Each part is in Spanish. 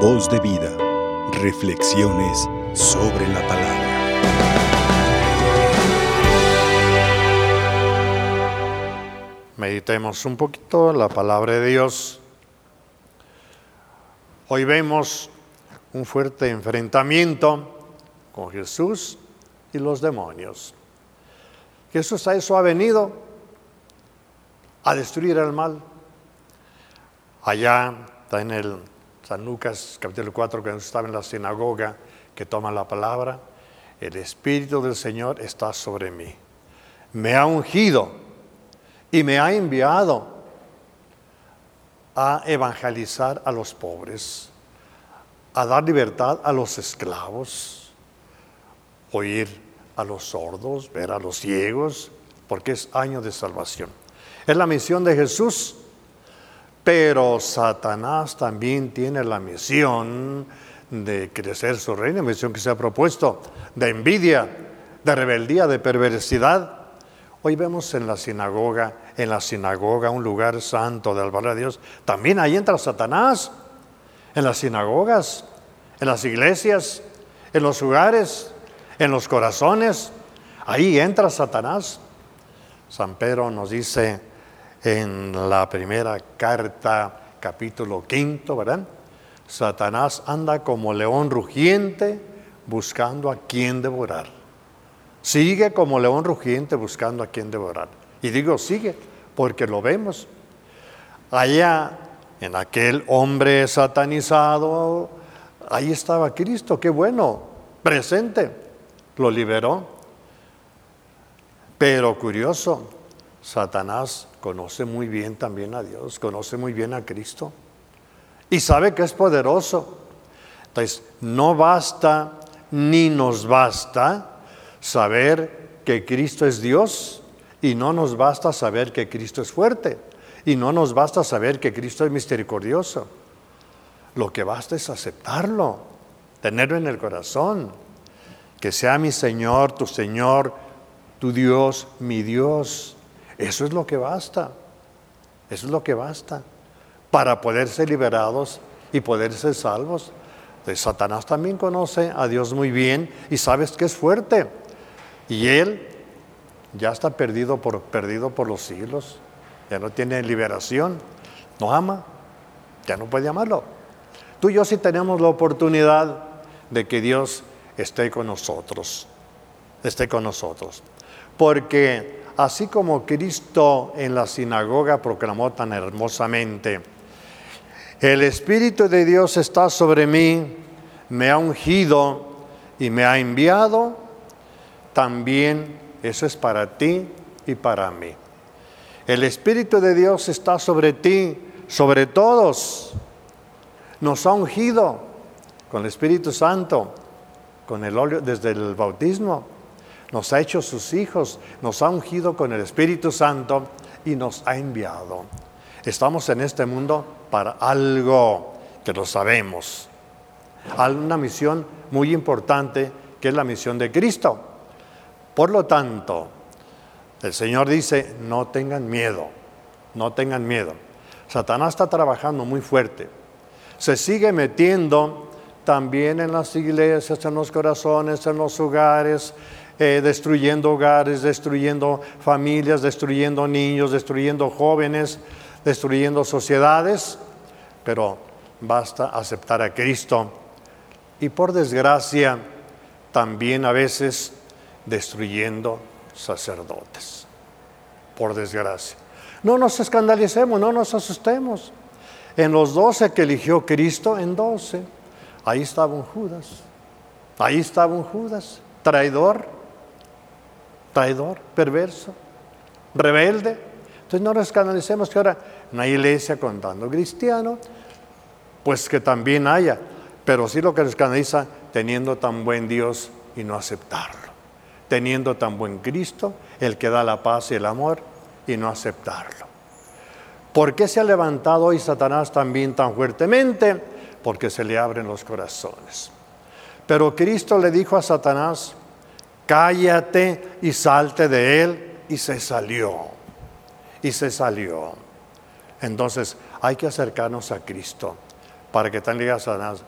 Voz de vida. Reflexiones sobre la palabra. Meditemos un poquito la palabra de Dios. Hoy vemos un fuerte enfrentamiento con Jesús y los demonios. Jesús a eso ha venido, a destruir el mal. Allá está en el San Lucas capítulo 4, que estaba en la sinagoga, que toma la palabra, el Espíritu del Señor está sobre mí. Me ha ungido y me ha enviado a evangelizar a los pobres, a dar libertad a los esclavos, oír a los sordos, ver a los ciegos, porque es año de salvación. Es la misión de Jesús pero Satanás también tiene la misión de crecer su reino, misión que se ha propuesto, de envidia, de rebeldía, de perversidad. Hoy vemos en la sinagoga, en la sinagoga, un lugar santo del albar de Dios, también ahí entra Satanás, en las sinagogas, en las iglesias, en los lugares, en los corazones, ahí entra Satanás. San Pedro nos dice, en la primera carta, capítulo quinto, ¿verdad? Satanás anda como león rugiente buscando a quien devorar. Sigue como león rugiente buscando a quien devorar. Y digo sigue porque lo vemos. Allá, en aquel hombre satanizado, ahí estaba Cristo, qué bueno, presente, lo liberó. Pero curioso, Satanás conoce muy bien también a Dios, conoce muy bien a Cristo y sabe que es poderoso. Entonces, no basta ni nos basta saber que Cristo es Dios y no nos basta saber que Cristo es fuerte y no nos basta saber que Cristo es misericordioso. Lo que basta es aceptarlo, tenerlo en el corazón, que sea mi Señor, tu Señor, tu Dios, mi Dios eso es lo que basta. Eso es lo que basta para poder ser liberados y poder ser salvos. De Satanás también conoce a Dios muy bien y sabes que es fuerte. Y él ya está perdido por, perdido por los siglos. Ya no tiene liberación. No ama. Ya no puede amarlo. Tú y yo sí tenemos la oportunidad de que Dios esté con nosotros. Esté con nosotros. Porque así como Cristo en la sinagoga proclamó tan hermosamente, el Espíritu de Dios está sobre mí, me ha ungido y me ha enviado, también eso es para ti y para mí. El Espíritu de Dios está sobre ti, sobre todos. Nos ha ungido con el Espíritu Santo, con el óleo desde el bautismo nos ha hecho sus hijos, nos ha ungido con el Espíritu Santo y nos ha enviado. Estamos en este mundo para algo que lo sabemos. Hay una misión muy importante que es la misión de Cristo. Por lo tanto, el Señor dice, no tengan miedo, no tengan miedo. Satanás está trabajando muy fuerte. Se sigue metiendo también en las iglesias, en los corazones, en los hogares, eh, destruyendo hogares, destruyendo familias, destruyendo niños, destruyendo jóvenes, destruyendo sociedades, pero basta aceptar a Cristo. Y por desgracia, también a veces destruyendo sacerdotes. Por desgracia. No nos escandalicemos, no nos asustemos. En los doce que eligió Cristo, en doce, ahí estaba un Judas. Ahí estaba un Judas, traidor, traidor, perverso, rebelde. Entonces no nos canalicemos que ahora una iglesia contando cristiano, pues que también haya, pero sí lo que nos canaliza teniendo tan buen Dios y no aceptarlo, teniendo tan buen Cristo, el que da la paz y el amor, y no aceptarlo. ¿Por qué se ha levantado hoy Satanás también tan fuertemente? Porque se le abren los corazones. Pero Cristo le dijo a Satanás, cállate y salte de él. Y se salió. Y se salió. Entonces hay que acercarnos a Cristo para que también digas a Satanás,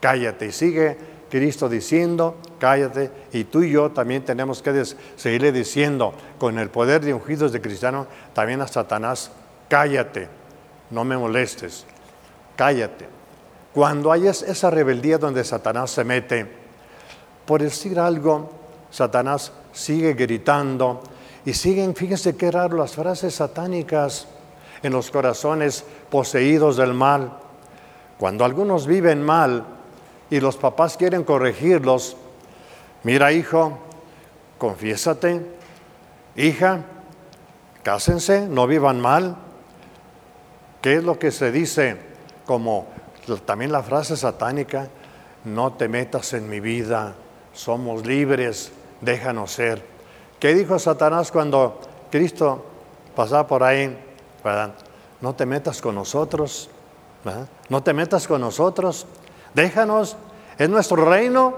cállate y sigue Cristo diciendo, cállate, y tú y yo también tenemos que seguirle diciendo, con el poder de ungidos de cristiano, también a Satanás, cállate, no me molestes, cállate. Cuando hay esa rebeldía donde Satanás se mete, por decir algo, Satanás sigue gritando y siguen, fíjense qué raro, las frases satánicas en los corazones poseídos del mal. Cuando algunos viven mal y los papás quieren corregirlos, mira hijo, confiésate, hija, cásense, no vivan mal. ¿Qué es lo que se dice como también la frase satánica? No te metas en mi vida, somos libres, déjanos ser. ¿Qué dijo Satanás cuando Cristo pasaba por ahí? No te metas con nosotros, no te metas con nosotros, déjanos, es nuestro reino,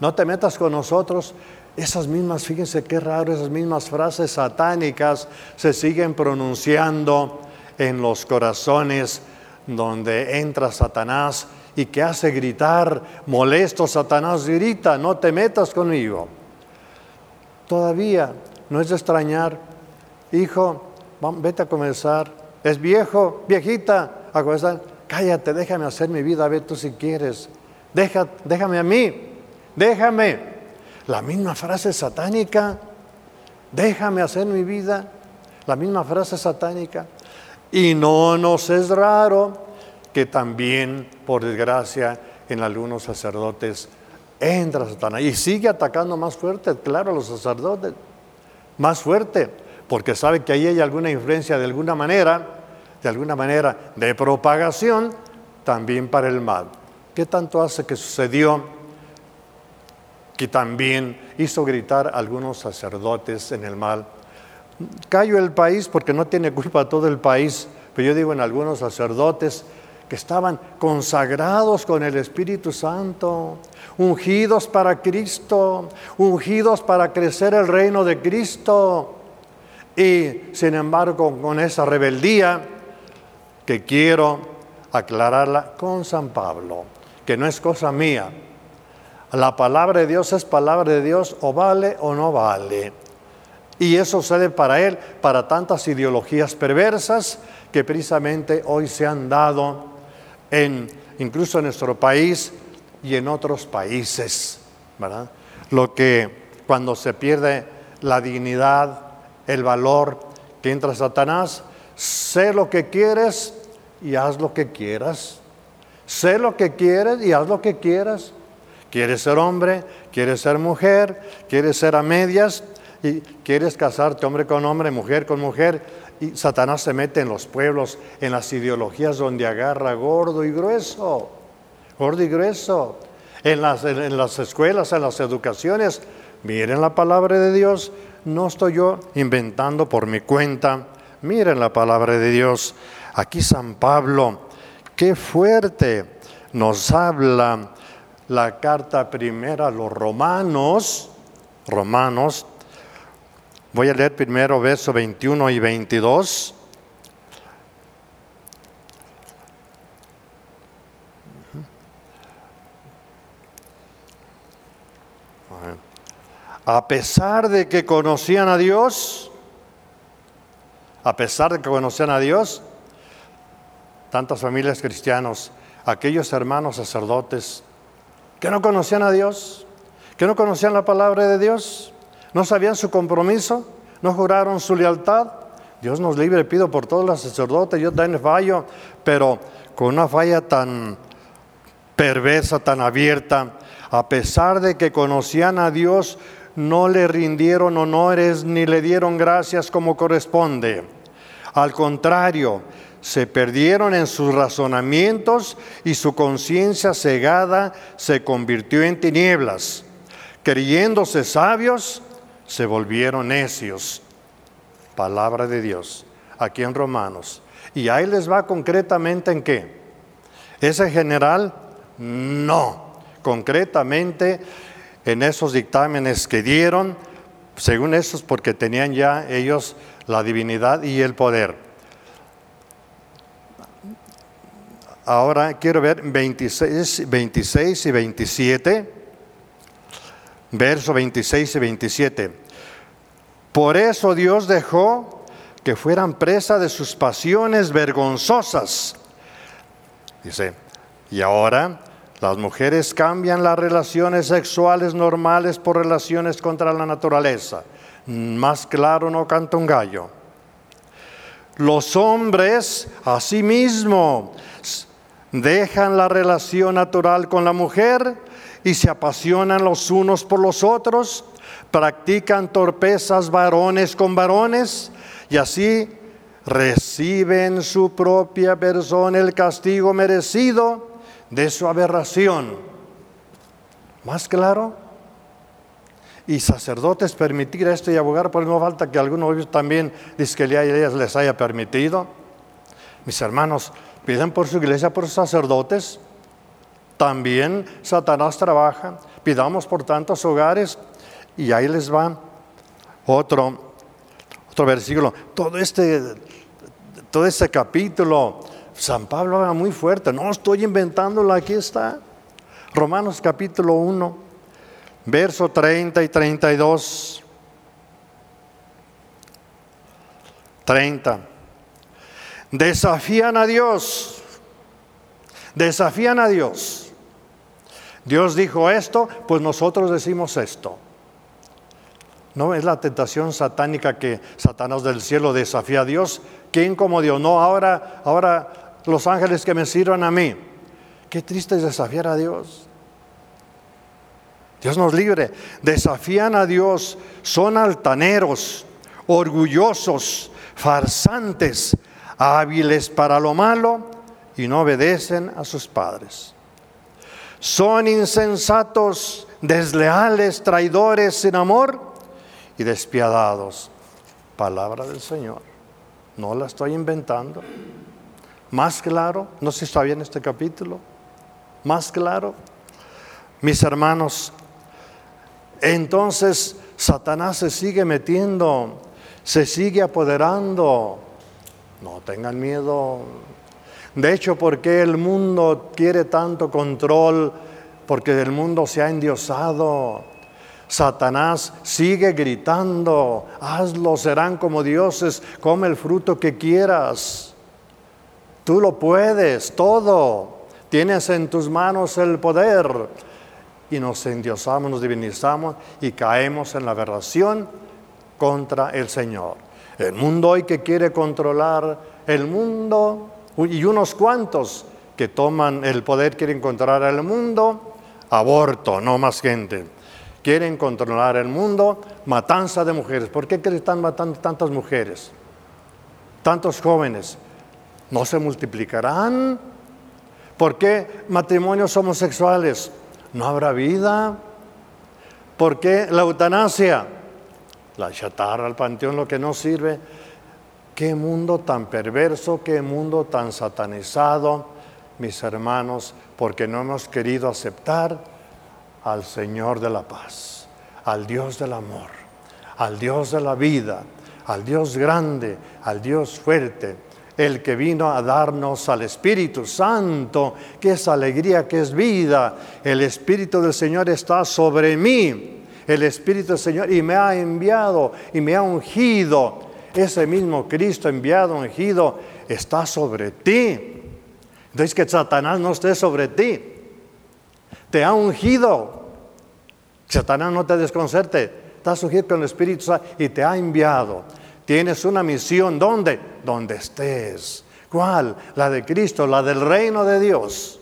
no te metas con nosotros. Esas mismas, fíjense qué raro, esas mismas frases satánicas se siguen pronunciando en los corazones donde entra Satanás y que hace gritar, molesto Satanás grita, no te metas conmigo. Todavía no es de extrañar, hijo, vete a comenzar, es viejo, viejita, a comenzar, cállate, déjame hacer mi vida, ve tú si quieres, Deja, déjame a mí, déjame. La misma frase satánica, déjame hacer mi vida, la misma frase satánica. Y no nos es raro que también, por desgracia, en algunos sacerdotes entra Satanás y sigue atacando más fuerte, claro, a los sacerdotes, más fuerte, porque sabe que ahí hay alguna influencia de alguna manera, de alguna manera de propagación también para el mal. ¿Qué tanto hace que sucedió que también hizo gritar a algunos sacerdotes en el mal? Callo el país porque no tiene culpa todo el país, pero yo digo en algunos sacerdotes que estaban consagrados con el Espíritu Santo, ungidos para Cristo, ungidos para crecer el reino de Cristo. Y sin embargo, con esa rebeldía que quiero aclararla con San Pablo, que no es cosa mía. La palabra de Dios es palabra de Dios o vale o no vale. Y eso sucede para él, para tantas ideologías perversas que precisamente hoy se han dado en, incluso en nuestro país y en otros países. ¿verdad? Lo que cuando se pierde la dignidad, el valor que entra Satanás, sé lo que quieres y haz lo que quieras. Sé lo que quieres y haz lo que quieras. Quieres ser hombre, quieres ser mujer, quieres ser a medias y quieres casarte hombre con hombre, mujer con mujer y Satanás se mete en los pueblos, en las ideologías donde agarra gordo y grueso, gordo y grueso. En las, en las escuelas, en las educaciones, miren la palabra de Dios, no estoy yo inventando por mi cuenta, miren la palabra de Dios. Aquí San Pablo, qué fuerte nos habla la carta primera a los romanos, romanos Voy a leer primero versos 21 y 22. A pesar de que conocían a Dios, a pesar de que conocían a Dios, tantas familias cristianos, aquellos hermanos sacerdotes que no conocían a Dios, que no conocían la palabra de Dios, ¿No sabían su compromiso? ¿No juraron su lealtad? Dios nos libre, pido por todos los sacerdotes, yo también fallo, pero con una falla tan perversa, tan abierta, a pesar de que conocían a Dios, no le rindieron honores ni le dieron gracias como corresponde. Al contrario, se perdieron en sus razonamientos y su conciencia cegada se convirtió en tinieblas. Creyéndose sabios, se volvieron necios. Palabra de Dios, aquí en Romanos. Y ahí les va concretamente en qué. ¿Ese general? No. Concretamente en esos dictámenes que dieron, según esos, porque tenían ya ellos la divinidad y el poder. Ahora quiero ver 26, 26 y 27. Verso 26 y 27. Por eso Dios dejó que fueran presa de sus pasiones vergonzosas. Dice, y ahora las mujeres cambian las relaciones sexuales normales por relaciones contra la naturaleza. Más claro no canta un gallo. Los hombres, asimismo, dejan la relación natural con la mujer y se apasionan los unos por los otros, practican torpezas varones con varones y así reciben su propia persona el castigo merecido de su aberración. ¿Más claro? Y sacerdotes permitir esto y abogar por no falta que alguno de ellos también dice que les haya permitido. Mis hermanos, piden por su iglesia, por sus sacerdotes. También Satanás trabaja. Pidamos por tantos hogares y ahí les va otro, otro versículo. Todo este, todo este capítulo, San Pablo habla muy fuerte. No estoy inventándolo, aquí está. Romanos capítulo 1, verso 30 y 32. 30. Desafían a Dios. Desafían a Dios. Dios dijo esto, pues nosotros decimos esto. No es la tentación satánica que Satanás del cielo desafía a Dios. ¿Quién como Dios? No, ahora, ahora los ángeles que me sirvan a mí. Qué triste es desafiar a Dios. Dios nos libre. Desafían a Dios, son altaneros, orgullosos, farsantes, hábiles para lo malo y no obedecen a sus padres. Son insensatos, desleales, traidores sin amor y despiadados. Palabra del Señor. No la estoy inventando. Más claro, no sé si está bien este capítulo. Más claro. Mis hermanos, entonces Satanás se sigue metiendo, se sigue apoderando no tengan miedo. De hecho, ¿por qué el mundo quiere tanto control? Porque el mundo se ha endiosado. Satanás sigue gritando, hazlo, serán como dioses, come el fruto que quieras. Tú lo puedes, todo. Tienes en tus manos el poder. Y nos endiosamos, nos divinizamos y caemos en la aberración contra el Señor. El mundo hoy que quiere controlar el mundo y unos cuantos que toman el poder quieren controlar el mundo, aborto, no más gente. Quieren controlar el mundo, matanza de mujeres. ¿Por qué están matando tantas mujeres? Tantos jóvenes. ¿No se multiplicarán? ¿Por qué matrimonios homosexuales? ¿No habrá vida? ¿Por qué la eutanasia? la chatarra, al panteón, lo que no sirve. Qué mundo tan perverso, qué mundo tan satanizado, mis hermanos, porque no hemos querido aceptar al Señor de la paz, al Dios del amor, al Dios de la vida, al Dios grande, al Dios fuerte, el que vino a darnos al Espíritu Santo, que es alegría, que es vida. El Espíritu del Señor está sobre mí el Espíritu del Señor y me ha enviado y me ha ungido. Ese mismo Cristo enviado, ungido, está sobre ti. Entonces que Satanás no esté sobre ti. Te ha ungido. Satanás no te desconcerte. Estás ungido con el Espíritu Santo y te ha enviado. Tienes una misión. ¿Dónde? Donde estés. ¿Cuál? La de Cristo, la del reino de Dios.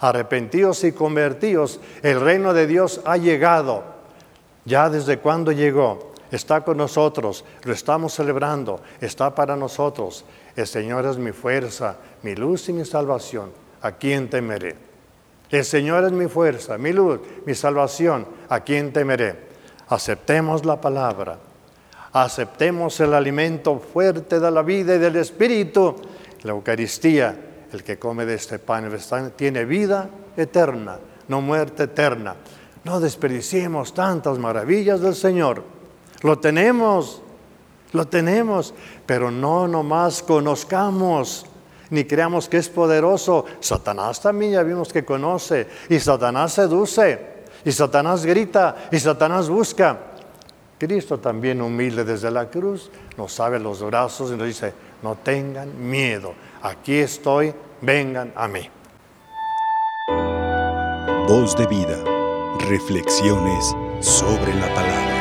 Arrepentidos y convertidos, el reino de Dios ha llegado. Ya desde cuando llegó, está con nosotros, lo estamos celebrando, está para nosotros. El Señor es mi fuerza, mi luz y mi salvación. ¿A quién temeré? El Señor es mi fuerza, mi luz, mi salvación. ¿A quién temeré? Aceptemos la palabra. Aceptemos el alimento fuerte de la vida y del Espíritu. La Eucaristía, el que come de este pan tiene vida eterna, no muerte eterna. No desperdiciemos tantas maravillas del Señor. Lo tenemos, lo tenemos, pero no nomás conozcamos ni creamos que es poderoso. Satanás también ya vimos que conoce. Y Satanás seduce. Y Satanás grita. Y Satanás busca. Cristo también humilde desde la cruz nos abre los brazos y nos dice, no tengan miedo. Aquí estoy. Vengan a mí. Voz de vida. Reflexiones sobre la palabra.